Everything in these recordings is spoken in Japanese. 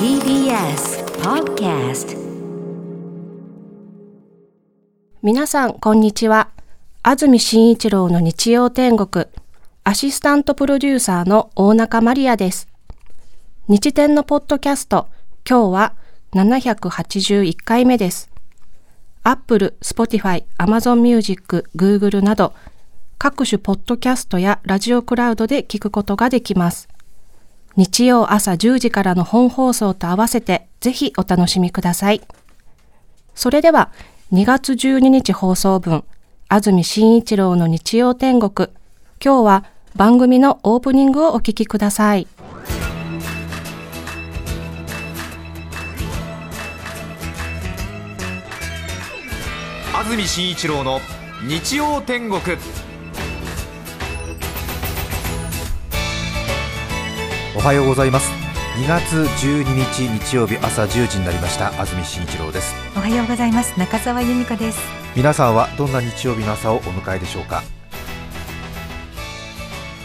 TBS Podcast 皆さん、こんにちは。安住紳一郎の日曜天国、アシスタントプロデューサーの大中マリアです。日天のポッドキャスト、今日は781回目です。Apple、Spotify、Amazon Music、Google など、各種ポッドキャストやラジオクラウドで聞くことができます。日曜朝10時からの本放送と合わせて、ぜひお楽しみください。それでは、2月12日放送分、安住紳一郎の日曜天国。今日は番組のオープニングをお聞きください。安住紳一郎の日曜天国おはようございます。2月12日日曜日朝10時になりました。安住紳一郎です。おはようございます。中澤由美子です。皆さんはどんな日曜日の朝をお迎えでしょうか？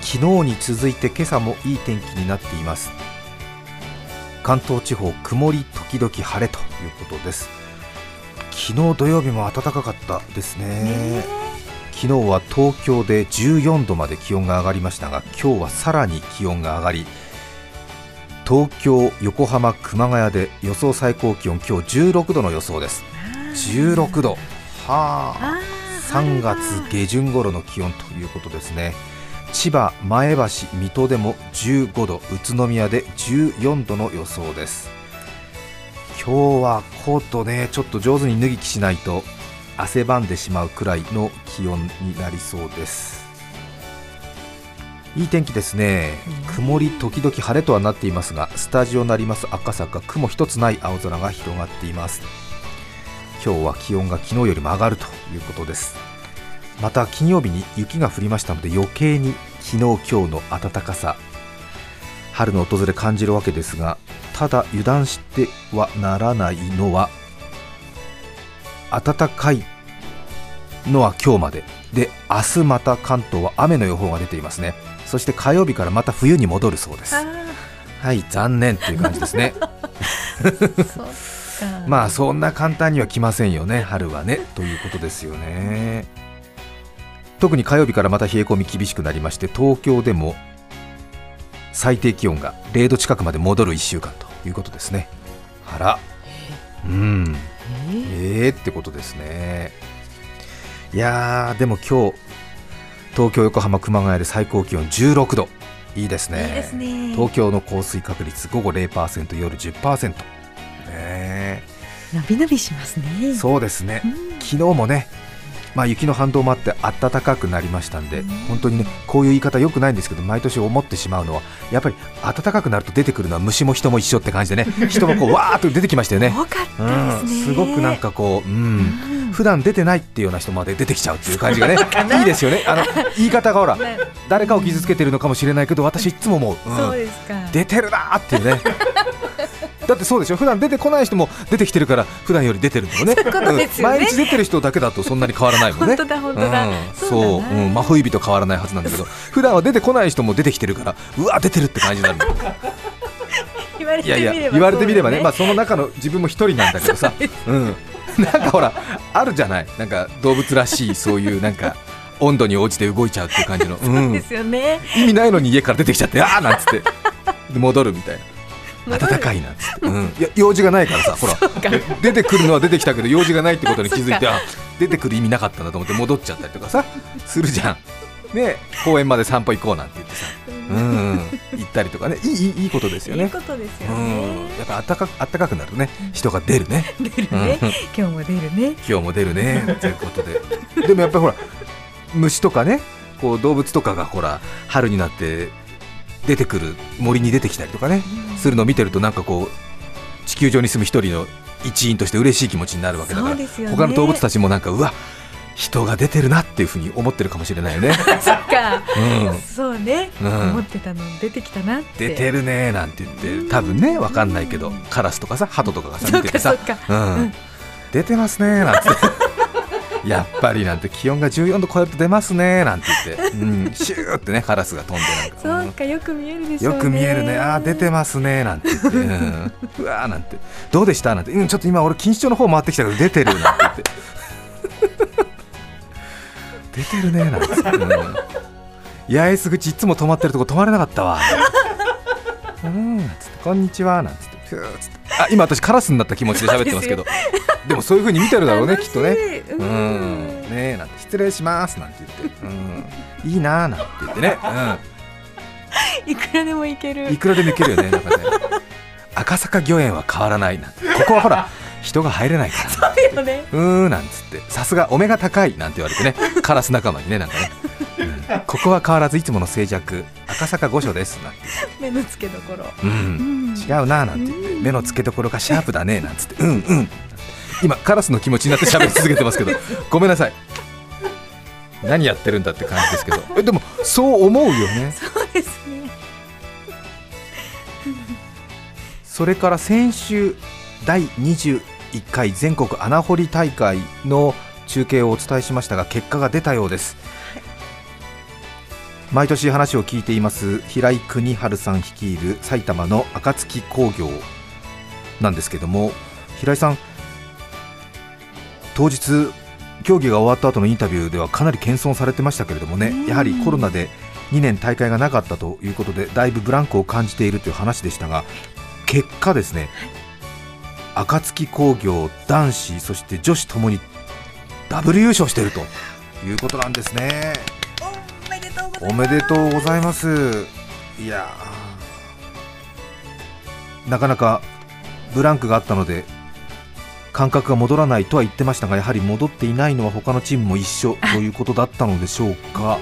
昨日に続いて今朝もいい天気になっています。関東地方曇り時々晴れということです。昨日土曜日も暖かかったですね。昨日は東京で14度まで気温が上がりましたが今日はさらに気温が上がり東京、横浜、熊谷で予想最高気温今日16度の予想です。16度はあ。3月下旬頃の気温ということですね。千葉、前橋、水戸でも15度宇都宮で14度の予想です。今日はコートねちょっと上手に脱ぎ着しないと汗ばんでしまうくらいの気温になりそうですいい天気ですね。曇り時々晴れとはなっていますがスタジオになります赤坂。雲一つない青空が広がっています。今日は気温が昨日よりも上がるということです。また金曜日に雪が降りましたので余計に昨日今日の暖かさ。春の訪れ感じるわけですがただ油断してはならないのは暖かいのは今日まで。で明日また関東は雨の予報が出ていますねそして火曜日からまた冬に戻るそうです。はい残念っていう感じですね。まあそんな簡単には来ませんよね春はね。ということですよね。特に火曜日からまた冷え込み厳しくなりまして東京でも最低気温が0度近くまで戻る1週間ということですね。あら。うん。えー、ってことですね。いやーでも今日東京、横浜、熊谷で最高気温16度。いいですね。いいですね。東京の降水確率午後0%夜10%ね伸び伸びしますね。そうですね、昨日もねまあ、雪の反動もあって暖かくなりましたんで、本当にねこういう言い方よくないんですけど毎年思ってしまうのはやっぱり暖かくなると出てくるのは虫も人も一緒って感じでね人もこう わーっと出てきましたよね。多かったですね、うん、すごくなんかこう、うん、普段出てないっていうような人まで出てきちゃうっていう感じがね いいですよね。あの 言い方がほら誰かを傷つけてるのかもしれないけど私いつも思う、うん、そうですか。出てるなーっていうね。だってそうでしょ？普段出てこない人も出てきてるから普段より出てるのね。ね。毎日出てる人だけだとそんなに変わらないもんね。本当だ本当だ、うん、そうう。ん、真冬日と変わらないはずなんだけど普段は出てこない人も出てきてるからうわ出てるって感じになる言われいやいや言われてみればね。まあその中の自分も一人なんだけどさ。うん なんかほらあるじゃない？なんか動物らしいそういうなんか温度に応じて動いちゃうっていう感じの、そうですよね、意味ないのに家から出てきちゃってああなんつって。で戻るみたいな。暖かいなっつって、うん、いや用事がないからさほら。出てくるのは出てきたけど用事がないってことに 気づいてあ出てくる意味なかったなと思って戻っちゃったりとかさするじゃん。ね公園まで散歩行こうなんてうん行ったりとかね。いいいいことですよね。いいことですようん。ね、やっぱあったかあったかくなるとね人が出るね。出るね、うん。今日も出るね。今日も出るね。ということで。でもやっぱりほら虫とかねこう動物とかがほら春になって出てくる森に出てきたりとかね、するのを見てるとなんかこう地球上に住む一人の一員として嬉しい気持ちになるわけだから、ね。他の動物たちもなんかうわ人が出てるなっていうふうに思ってるかもしれないよね。そっか、うん。そうね、うん。思ってたの出てきたなって。出てるねなんて言って多分ねわかんないけどカラスとかさ鳩とかがさ見ててさ。出てますねなんて。やっぱりなんて気温が14度超えると出ますねなんて言って、うん、シューってねカラスが飛んでなんか。そうかよく見えるでしょうね。よく見えるね、あー出てますねなんて言って、うん、うわーなんて、どうでしたなんて、うん、ちょっと今、俺、錦糸町の方回ってきたけど、出てるなんて言って、出てるねなんて、うん、八重洲口、いつも止まってるとこ止まれなかったわ、うん、つって、こんにちはなんつって、ふーっつって、あ今、私、カラスになった気持ちで喋ってますけど、でもそういう風に見てるだろうね、きっとね。ううん。ん、ねえなんて。失礼しますなんて言って、うん、いいなーなんて言ってね、いくらでもいける。うん、いくらでもいけるよね、なんかね。赤坂御苑は変わらないなここはほら、人が入れないから、よね。うーんなんつって、さすがお目が高いなんて言われてね、カラス仲間にね、なんかね、うん。ここは変わらずいつもの静寂、赤坂御所ですなんて、目の付けどころ。う、うん。ん違うなーなんて言って、目の付けどころがシャープだねなんつって、うんうん、今、カラスの気持ちになって喋り続けてますけど、ごめんなさい。何やってるんだって感じですけど、えでもそう思うよね。そうですね。それから先週第21回全国穴掘り大会の中継をお伝えしましたが結果が出たようです。毎年話を聞いています平井邦治さん率いる埼玉の暁工業なんですけども平井さん当日競技が終わった後のインタビューではかなり謙遜されてましたけれどもねうん。やはりコロナで2年大会がなかったということでだいぶブランクを感じているという話でしたが結果ですね暁工業男子そして女子ともにダブル優勝しているということなんですねおめでとうございますいやなかなかブランクがあったので感覚が戻らないとは言ってましたがやはり戻っていないのは他のチームも一緒ということだったのでしょうか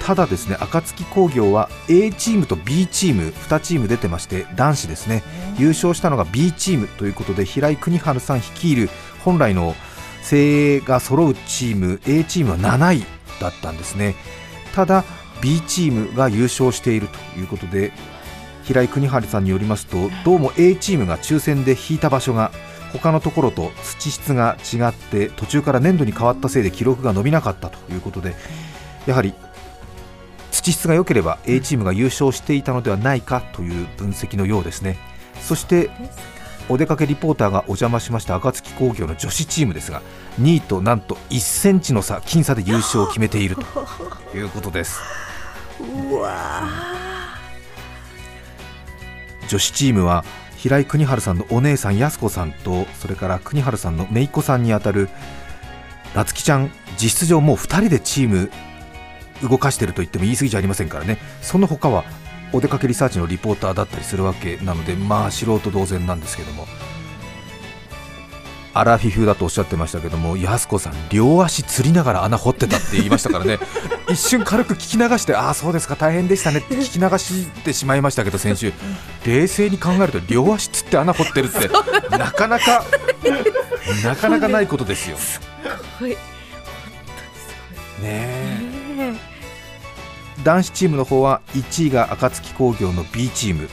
ただですね暁工業は A チームと B チーム2チーム出てまして男子ですね。優勝したのが B チームということで平井邦治さん率いる本来の精鋭が揃うチーム A チームは7位だったんですね。ただ B チームが優勝しているということで平井邦治さんによりますとどうも A チームが抽選で引いた場所が他のところと土質が違って途中から粘土に変わったせいで記録が伸びなかったということでやはり土質が良ければ A チームが優勝していたのではないかという分析のようですね。そしてお出かけリポーターがお邪魔しました暁工業の女子チームですが2位となんと1センチの差僅差で優勝を決めているということです。うわ女子チームは平井邦治さんのお姉さん安子さんとそれから邦治さんの姪っ子さんにあたる夏希ちゃん実質上もう2人でチーム動かしてると言っても言い過ぎじゃありませんからね。その他はお出かけリサーチのリポーターだったりするわけなのでまあ素人同然なんですけども。アラフィフだとおっしゃってましたけども安子さん両足つりながら穴掘ってたって言いましたからね。一瞬軽く聞き流してああそうですか大変でしたねって聞き流してしまいましたけど先週。冷静に考えると両足つって穴掘ってるってなかなかなかなかないことですよ。ねすごい。え。ね男子チームの方は1位が暁工業の B チーム。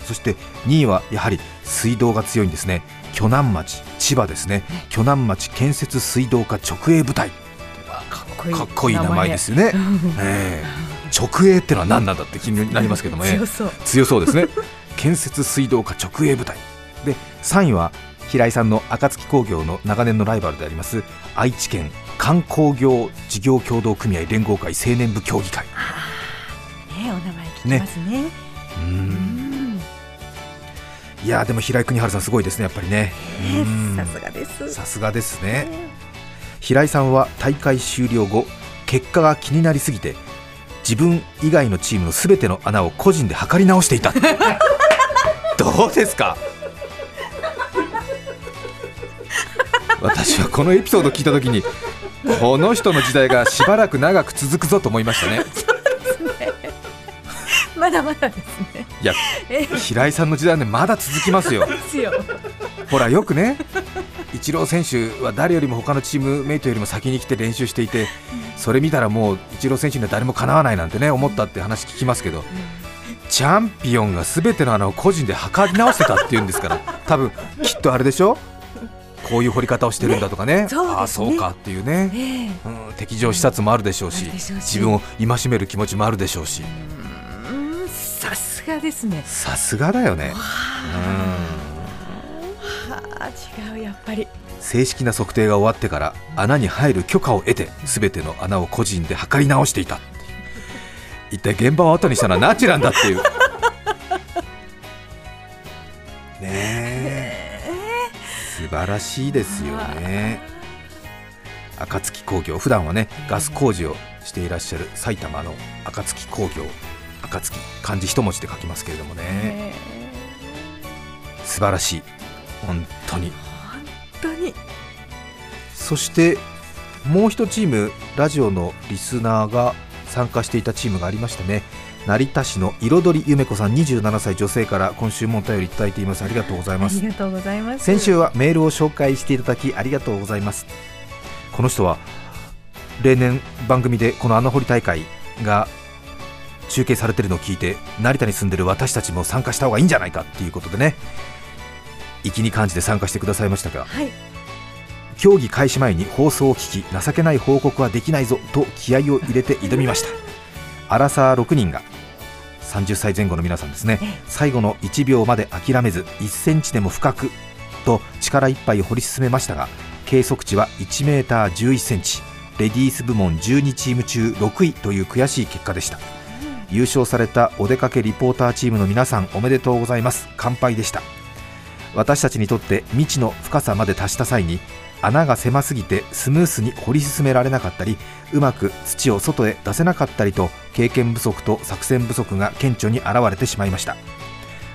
そして2位はやはり水道が強いんですね。鋸南町千葉ですね。鋸南町建設水道課直営部隊。かっこいい名前。ですよね、ええ。直営ってのは何なんだって気になりますけどもね。強そう。強そうですね。建設水道課直営部隊。で3位は平井さんの暁工業の長年のライバルであります愛知県観光業事業協同組合連合会青年部協議会。ねお名前聞きますね。ううん。ん。いやーでも平井邦治さんすごいですねやっぱりね。うん。さすがです。さすがですね。平井さんは大会終了後結果が気になりすぎて自分以外のチームのすべての穴を個人で測り直していた。どうですか？私はこのエピソードを聞いたときにこの人の時代がしばらく長く続くぞと思いましたね。まだまだですね。いやえ平井さんの時代はねまだ続きますよ。ですよ。ほらよくね、イチロー選手は誰よりも他のチームメイトよりも先に来て練習していて、それ見たらもうイチロー選手には誰もかなわないなんてね思ったって話聞きますけど、チャンピオンがすべての穴を個人で測り直してたっていうんですから、多分きっとあれでしょ、こういう掘り方をしてるんだとかね。ねそね。ああそうかっていうね、ええ。うん、適情視察もあるでしょうし。自分を戒める気持ちもあるでしょうし。うんさすがですね。さすがだよね、うん、はあ違うやっぱり。正式な測定が終わってから穴に入る許可を得て全ての穴を個人で測り直していた。一体現場を後にしたのはナチュランだっていう。ねえ。素晴らしいですよね。暁工業。普段はねガス工事をしていらっしゃる埼玉の暁工業暁漢字一文字で書きますけれどもね。え。素晴らしい。本当に。本当に。そしてもう一チームラジオのリスナーが参加していたチームがありましてね成田市の彩りゆめ子さん27歳女性から今週もお便りいただいています。ありがとうございます。ありがとうございます。先週はメールを紹介していただきありがとうございます。この人は例年番組でこの穴掘り大会が中継されているのを聞いて成田に住んでる私たちも参加した方がいいんじゃないかっていうことでね。粋に感じて参加してくださいましたがはい。競技開始前に放送を聞き情けない報告はできないぞと気合を入れて挑みました。アラサー6人が30歳前後の皆さんですね。ええ。最後の1秒まで諦めず1センチでも深くと力いっぱい掘り進めましたが計測値は1メーター11センチ。レディース部門12チーム中6位という悔しい結果でした。優勝されたお出かけリポーターチームの皆さんおめでとうございます。乾杯でした。私たちにとって未知の深さまで達した際に穴が狭すぎてスムースに掘り進められなかったりうまく土を外へ出せなかったりと経験不足と作戦不足が顕著に現れてしまいました。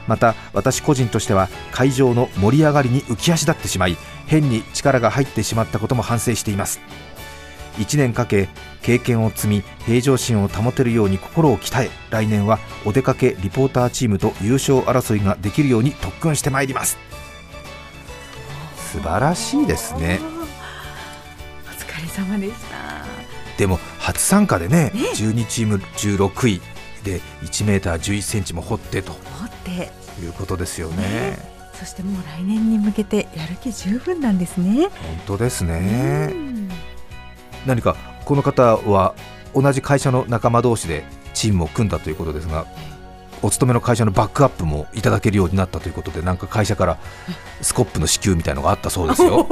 また私個人としては会場の盛り上がりに浮き足立ってしまい変に力が入ってしまったことも反省しています。1年かけ経験を積み平常心を保てるように心を鍛え来年はお出かけリポーターチームと優勝争いができるように特訓してまいります。素晴らしいですね。お疲れ様でした。でも初参加でねね。12チーム中6位で1メーター11センチも掘ってと。持って、いうことですよね。ね。そしてもう来年に向けてやる気十分なんですね。本当ですね。うん。何かこの方は同じ会社の仲間同士でチームを組んだということですがお勤めの会社のバックアップもいただけるようになったということでなんか会社から スコップの支給みたいのがあったそうですよ。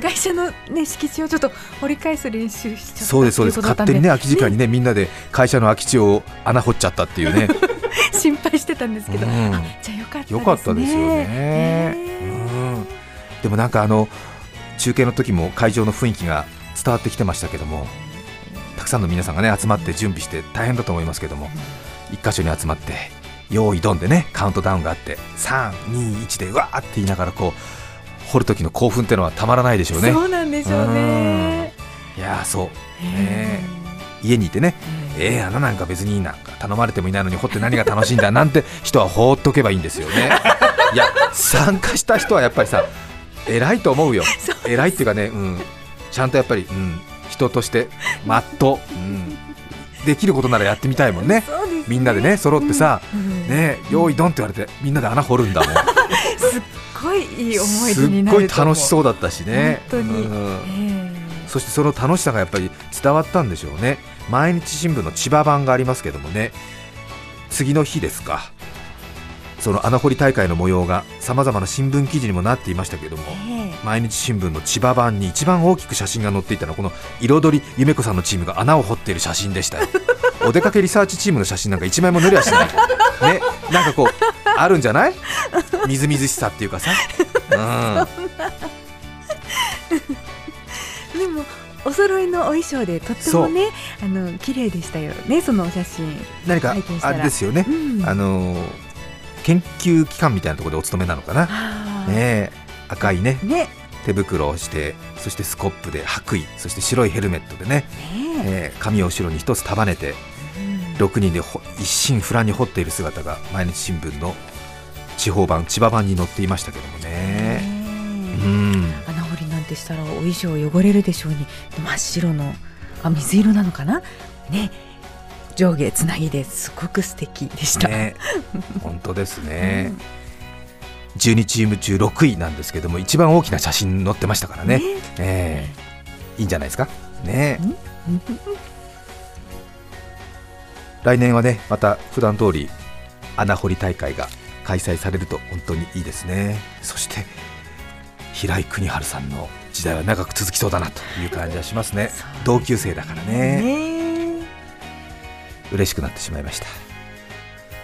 会社のね敷地をちょっと掘り返す練習しちゃったそうですそうです。勝手にね空き時間にね。みんなで会社の空き地を穴掘っちゃったっていうね。心配してたんですけど、うん。あじゃあよかったですね。よかったですよね、ね。うん、でもなんかあの中継の時も会場の雰囲気が伝わってきてましたけどもたくさんの皆さんがね集まって準備して大変だと思いますけども一箇所に集まって用意ドンでねカウントダウンがあって321でうわーって言いながらこう掘る時の興奮ってのはたまらないでしょうね。そうなんでしょうね。いやーそう。へ家にいてねええー、穴なんか別になんか頼まれてもいないのに掘って何が楽しいんだなんて人は放っとけばいいんですよね。いや参加した人はやっぱりさ偉いと思うよ。偉いっていうかね、うん、ちゃんとやっぱり、うん、人としてまっとう、うん、できることならやってみたいもんね。そうですみんなでね揃ってさ、うん。ね用意ドンって言われてみんなで穴掘るんだもん。すっごいいい思いす出にっごいなると思う。楽しそうだったしね。本当に。うん。え。そしてその楽しさがやっぱり伝わったんでしょうね。毎日新聞の千葉版がありますけどもね。次の日ですかその穴掘り大会の模様がさまざまな新聞記事にもなっていましたけどもええ。毎日新聞の千葉版に一番大きく写真が載っていたのはこの彩りゆめ子さんのチームが穴を掘っている写真でしたよ。お出かけリサーチチームの写真なんか一枚も塗りゃしない。ねなんかこうあるんじゃない？みずみずしさっていうかさ、うん、でもお揃いのお衣装でとってもねあの綺麗でしたよねそのお写真。何かあれですよね。うん。あのー研究機関みたいなところでお勤めなのかな、ねえ。赤いね。ね。手袋をしてそしてスコップで白衣そして白いヘルメットでね、ねえ。え。ー髪を後ろに一つ束ねてうん。6人でほ一心不乱に掘っている姿が毎日新聞の地方版千葉版に載っていましたけどもね。うん。穴掘りなんてしたらお衣装汚れるでしょうに。真っ白のあ水色なのかな。ね上下つなぎですごく素敵でした。ね。本当ですね、12チーム中6位なんですけども一番大きな写真載ってましたからね、えーいいんじゃないですか？ね。来年はねまた普段通り穴掘り大会が開催されると本当にいいですね。そして平井邦治さんの時代は長く続きそうだなという感じはしますね。同級生だからね。ね嬉しくなってしまいました。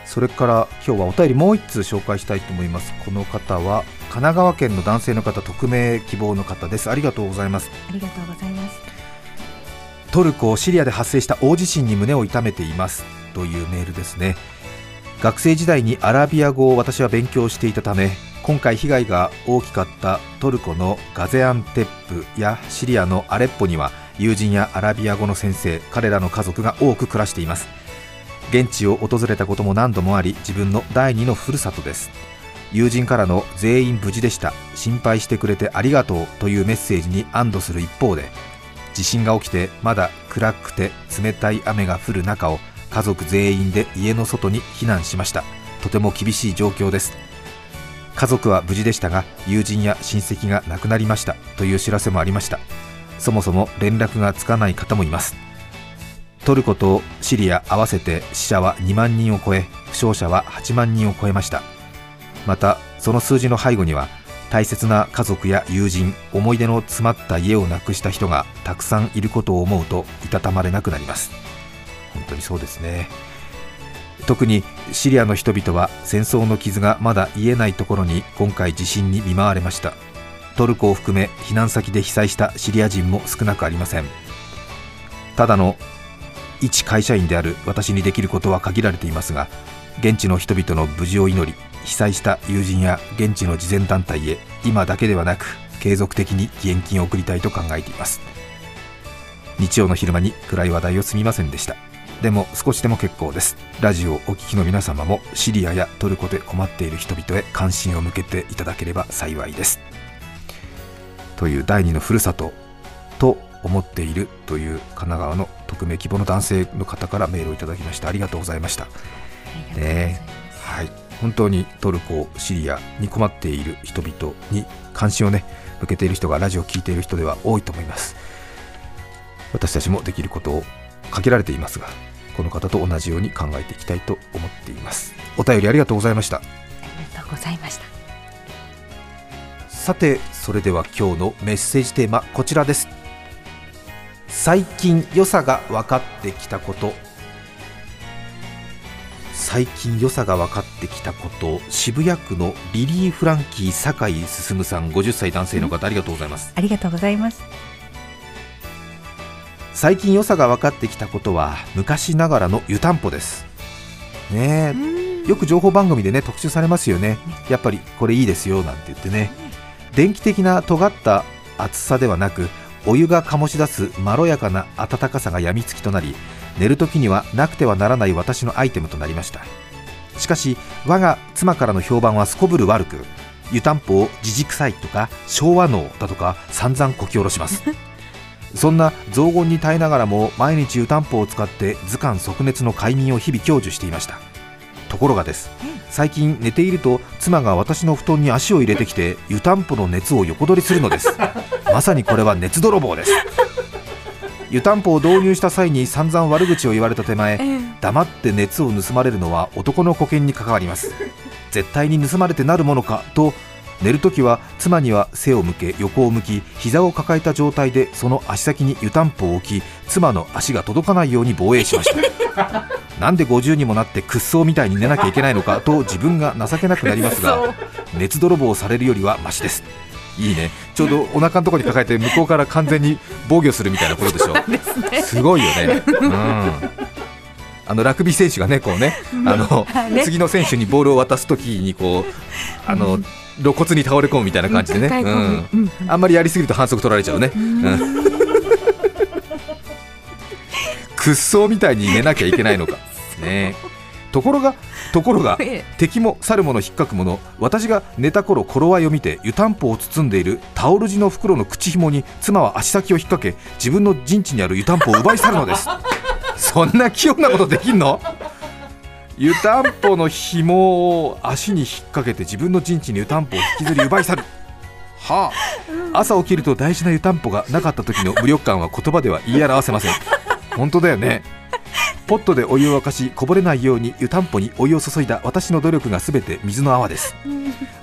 それから今日はお便りもう1通紹介したいと思います。この方は神奈川県の男性の方匿名希望の方です。ありがとうございます。ありがとうございます。トルコシリアで発生した大地震に胸を痛めています。というメールですね。学生時代にアラビア語を私は勉強していたため今回被害が大きかったトルコのガゼアンテップやシリアのアレッポには友人やアラビア語の先生彼らの家族が多く暮らしています現地を訪れたことも何度もあり自分の第二のふるさとです。友人からの全員無事でした。心配してくれてありがとうというメッセージに安堵する一方で地震が起きてまだ暗くて冷たい雨が降る中を家族全員で家の外に避難しました。とても厳しい状況です。家族は無事でしたが友人や親戚が亡くなりましたという知らせもありました。そもそも連絡がつかない方もいます。トルコとシリア合わせて死者は2万人を超え負傷者は8万人を超えました。またその数字の背後には大切な家族や友人思い出の詰まった家をなくした人がたくさんいることを思うといたたまれなくなります。本当にそうですね。特にシリアの人々は戦争の傷がまだ癒えないところに今回地震に見舞われました。トルコを含め避難先で被災したシリア人も少なくありません。ただの一会社員である私にできることは限られていますが現地の人々の無事を祈り被災した友人や現地の慈善団体へ今だけではなく継続的に義援金を送りたいと考えています。日曜の昼間に暗い話題をすみませんでした。でも少しでも結構です。ラジオをお聞きの皆様もシリアやトルコで困っている人々へ関心を向けていただければ幸いです。という第二のふるさとと思っているという神奈川の匿名希望の男性の方からメールをいただきました。ありがとうございました。ねはい。本当にトルコシリアに困っている人々に関心をね向けている人がラジオを聞いている人では多いと思います。私たちもできることを限られていますがこの方と同じように考えていきたいと思っています。お便りありがとうございました。ありがとうございました。さてそれでは今日のメッセージテーマこちらです最近良さが分かってきたこと。最近良さが分かってきたこと。渋谷区のリリー・フランキー酒井進さん50歳男性の方ありがとうございます。ありがとうございます。最近良さが分かってきたことは昔ながらの湯たんぽです。ねえ。よく情報番組でね特集されますよね。やっぱりこれいいですよなんて言ってね。電気的な尖った厚さではなくお湯が醸し出すまろやかな温かさがやみつきとなり寝る時にはなくてはならない私のアイテムとなりました。しかし我が妻からの評判はすこぶる悪く湯たんぽをじじくさいとか昭和能だとか散々こき下ろしますそんな雑言に耐えながらも毎日湯たんぽを使って図鑑即熱の快眠を日々享受していましたところがです。最近寝ていると妻が私の布団に足を入れてきて湯たんぽの熱を横取りするのです。まさにこれは熱泥棒です。湯たんぽを導入した際に散々悪口を言われた手前黙って熱を盗まれるのは男の保険に関わります。絶対に盗まれてなるものかと寝るときは妻には背を向け横を向き膝を抱えた状態でその足先に湯たんぽを置き妻の足が届かないように防衛しました なんで50にもなって屈葬みたいに寝なきゃいけないのかと自分が情けなくなりますが熱泥棒されるよりはマシです。いいね。ちょうどお腹のところに抱えて向こうから完全に防御するみたいなことでしょ。すごいよね、うん、あのラグビー選手がねこうねあのね次の選手にボールを渡すときにこうあの露骨に倒れ込むみたいな感じでね、うん。あんまりやりすぎると反則取られちゃうね、うん。屈葬みたいに寝なきゃいけないのかね。ところがところが ええ。敵も去る者引っかく者私が寝た頃頃合いを見て湯たんぽを包んでいるタオル地の袋の口紐に妻は足先を引っ掛け自分の陣地にある湯たんぽを奪い去るのです。そんな器用なことできんの？湯たんぽの紐を足に引っ掛けて自分の陣地に湯たんぽを引きずり奪い去る。はあ、朝起きると大事な湯たんぽがなかった時の無力感は言葉では言い表せません。本当だよねポットでお湯を沸かしこぼれないように湯たんぽにお湯を注いだ私の努力がすべて水の泡です。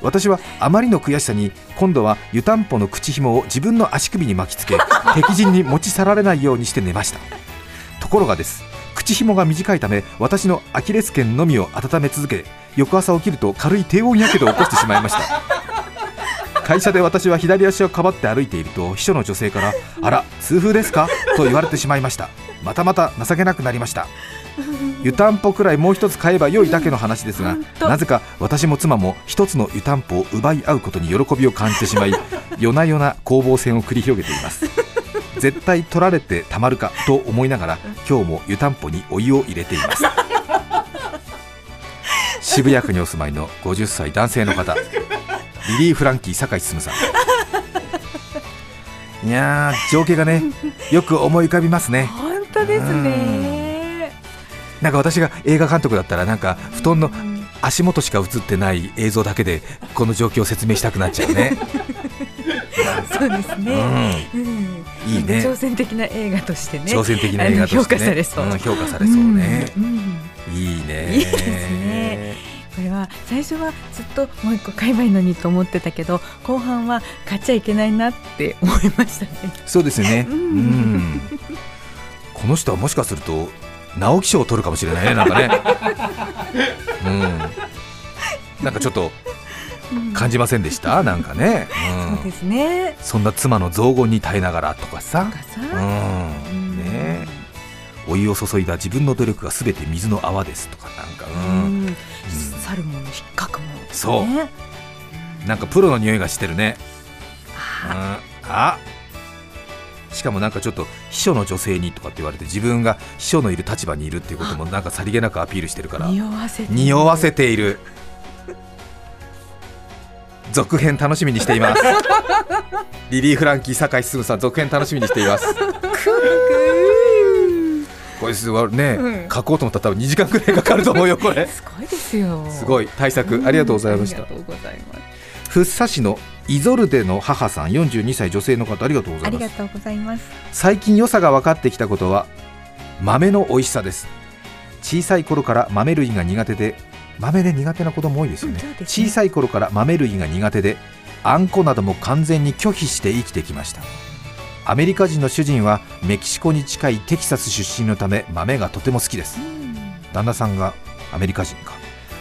私はあまりの悔しさに今度は湯たんぽの口紐を自分の足首に巻きつけ 敵陣に持ち去られないようにして寝ました。ところがです。口紐が短いため私のアキレス腱のみを温め続け翌朝起きると軽い低温やけどを起こしてしまいました。会社で私は左足をかばって歩いていると秘書の女性から「あら痛風ですか?」と言われてしまいましたまたまた情けなくなりました。湯たんぽくらいもう一つ買えば良いだけの話ですが当。なぜか私も妻も一つの湯たんぽを奪い合うことに喜びを感じてしまい 夜な夜な攻防戦を繰り広げています。絶対取られてたまるかと思いながら今日も湯たんぽにお湯を入れています。渋谷区にお住まいの50歳男性の方リリー・フランキー酒井進さん。いやー情景がねよく思い浮かびますね。本当ですね。なんか私が映画監督だったらなんか布団の足元しか映ってない映像だけでこの状況を説明したくなっちゃうね、そうですうね、ん、うん。いいね。挑戦的な映画としてね挑戦的な映画として、ね、評価されそう。ん評価されそうね、うんうんいいね。いいですね。これは最初はずっともう一個買えばいいのにと思ってたけど後半は買っちゃいけないなって思いましたね。そうですよね。ううんんこの人はもしかすると直木賞を取るかもしれないねなんかね。うん。なんかちょっと感じませんでした？なんかね、うん。そうですね。そんな妻の雑言に耐えながらとかさ。お湯を注いだ自分の努力がすべて水の泡ですとかなんか、ううん。ん。去るもの引っかくもそう。なんかプロの匂いがしてるね。うん。あ。しかもなんかちょっと秘書の女性にとかって言われて自分が秘書のいる立場にいるっていうこともなんかさりげなくアピールしてるから。匂わせて匂わせている。続編楽しみにしています。リリー・フランキー酒井進さん続編楽しみにしています。これすごいね、うん書こうと思ったら多分2時間くらいかかると思うよこれすごいですよすごい対策ありがとうございましたありがとうございます福生市のイゾルデの母さん42歳女性の方ありがとうございます。ありがとうございます。最近良さが分かってきたことは豆の美味しさです。小さい頃から豆類が苦手で豆で苦手な子供多いですよね,、うんね。小さい頃から豆類が苦手であんこなども完全に拒否して生きてきました。アメリカ人の主人はメキシコに近いテキサス出身のため豆がとても好きです。旦那さんがアメリカ人か。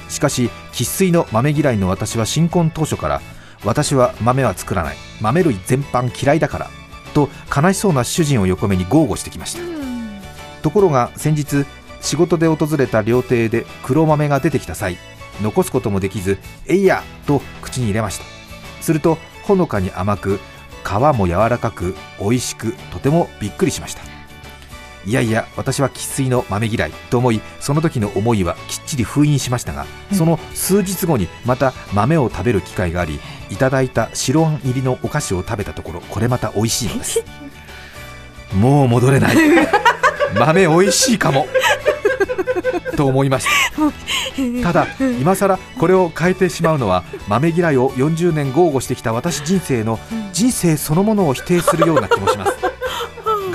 しかし生粋の豆嫌いの私は新婚当初から私は豆は作らない。豆類全般嫌いだから。と悲しそうな主人を横目に豪語してきました。ところが先日仕事で訪れた料亭で黒豆が出てきた際残すこともできず「えいや!」と口に入れました。するとほのかに甘く皮も柔らかく美味しくとてもびっくりしました。いやいや私は生粋の豆嫌いと思いその時の思いはきっちり封印しましたが、その数日後にまた豆を食べる機会がありいただいた白あん入りのお菓子を食べたところこれまた美味しいのです。もう戻れない。豆美味しいかも。と思いました。ただ今更これを変えてしまうのは豆嫌いを40年豪語してきた私人生の人生そのものを否定するような気もします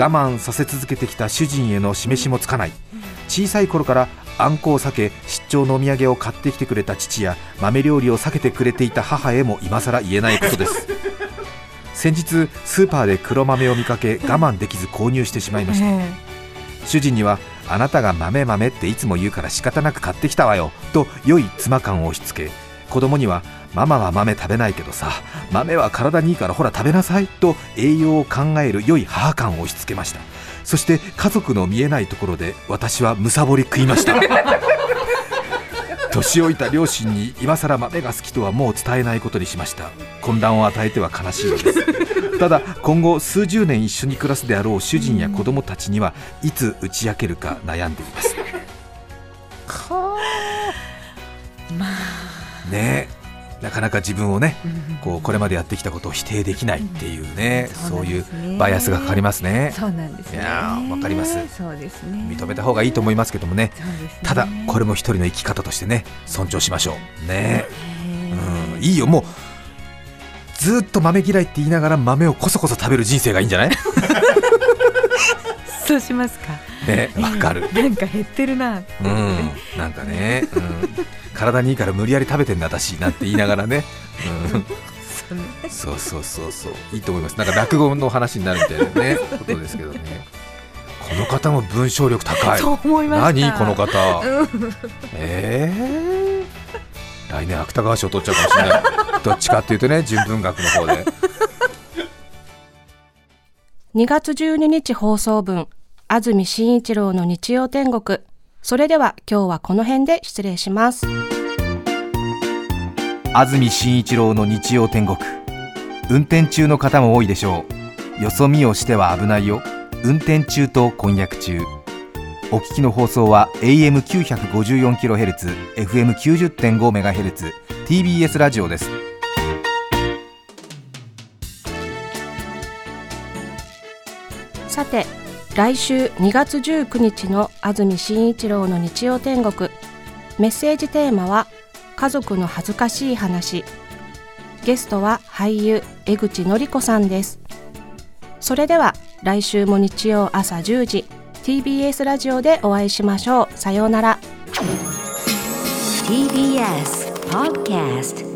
我慢させ続けてきた主人への示しもつかない。小さい頃からあんこを避け出張のお土産を買ってきてくれた父や豆料理を避けてくれていた母へも今更言えないことです。先日スーパーで黒豆を見かけ我慢できず購入してしまいました。え。主人にはあなたが豆豆っていつも言うから仕方なく買ってきたわよと良い妻感を押し付け子供にはママは豆食べないけどさ豆は体にいいからほら食べなさいと栄養を考える良い母感を押し付けました。そして家族の見えないところで私はむさぼり食いました。年老いた両親に今更豆が好きとはもう伝えないことにしました。混乱を与えては悲しいのです。ただ今後数十年一緒に暮らすであろう主人や子供たちにはいつ打ち明けるか悩んでいます。まあねなかなか自分をねこうこれまでやってきたことを否定できないっていうね、うんそういうバイアスがかかりますね。そうなんですね。いやーわかります。そうですね。認めた方がいいと思いますけどもね。ね。ただこれも一人の生き方としてね尊重しましょう。ね、うん、いいよもうずーっと豆嫌いって言いながら豆をこそこそ食べる人生がいいんじゃない？そうしますかねわかる。なんか減ってるな。うんなんかね、うん、体にいいから無理やり食べてんだ私なんて言いながらね、うん、そうねそうそうそう。いいと思います。なんか落語の話になるみたいなねことですけどね。この方も文章力高い。そう思いました。何この方。うん。えー、来年芥川賞取っちゃうかもしれない。どっちかっていうとね純文学の方で。2月12日放送分安住紳一郎の日曜天国。それでは今日はこの辺で失礼します。安住紳一郎の日曜天国。運転中の方も多いでしょう。よそ見をしては危ないよ。運転中と婚約中。お聞きの放送は AM954kHz FM90.5MHz TBS ラジオです。さて来週2月19日の安住紳一郎の日曜天国。メッセージテーマは家族の恥ずかしい話。ゲストは俳優江口のり子さんです。それでは来週も日曜朝10時 TBS ラジオでお会いしましょう。さようなら。TBS Podcast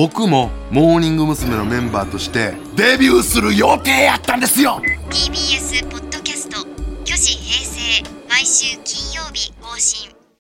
僕もモーニング娘。のメンバーとしてデビューする予定やったんですよ TBS ポッドキャスト「巨子平成」毎週